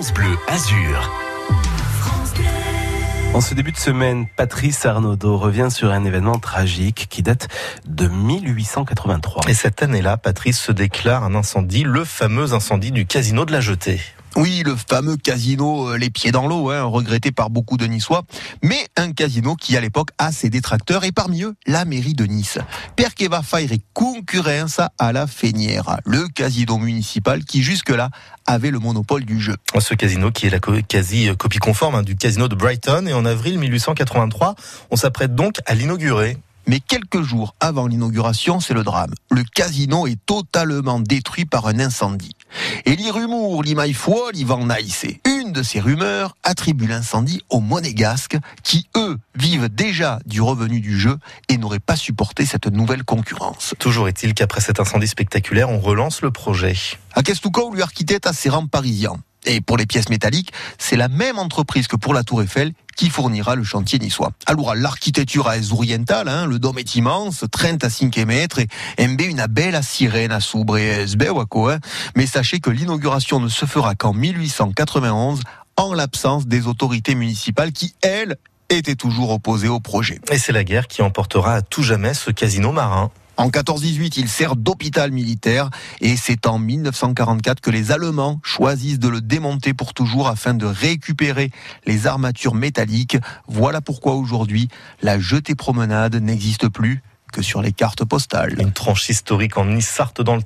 France Bleu Azur. En ce début de semaine, Patrice Arnaudot revient sur un événement tragique qui date de 1883. Et cette année-là, Patrice se déclare un incendie, le fameux incendie du casino de la Jetée. Oui, le fameux casino euh, les pieds dans l'eau, hein, regretté par beaucoup de Niçois, mais un casino qui à l'époque a ses détracteurs et parmi eux la mairie de Nice. Perché va faire concurrence à la Fénière, le casino municipal qui jusque-là avait le monopole du jeu. Ce casino qui est la quasi copie conforme hein, du casino de Brighton et en avril 1883, on s'apprête donc à l'inaugurer. Mais quelques jours avant l'inauguration, c'est le drame. Le casino est totalement détruit par un incendie. Et ils vont naïsser. Une de ces rumeurs attribue l'incendie aux monégasques qui, eux, vivent déjà du revenu du jeu et n'auraient pas supporté cette nouvelle concurrence. Toujours est-il qu'après cet incendie spectaculaire, on relance le projet. À Kestuko, lui architecte à ses rangs parisiens. Et pour les pièces métalliques, c'est la même entreprise que pour la Tour Eiffel qui fournira le chantier niçois. Alors, l'architecture est orientale, hein, le dôme est immense, 30 à 5 mètres, et MB une belle sirène à soubre et hein. Mais sachez que l'inauguration ne se fera qu'en 1891, en l'absence des autorités municipales qui, elles, étaient toujours opposées au projet. Et c'est la guerre qui emportera à tout jamais ce casino marin. En 14-18, il sert d'hôpital militaire et c'est en 1944 que les Allemands choisissent de le démonter pour toujours afin de récupérer les armatures métalliques. Voilà pourquoi aujourd'hui, la jetée promenade n'existe plus que sur les cartes postales. Une tranche historique en Nice-Sarthe dans le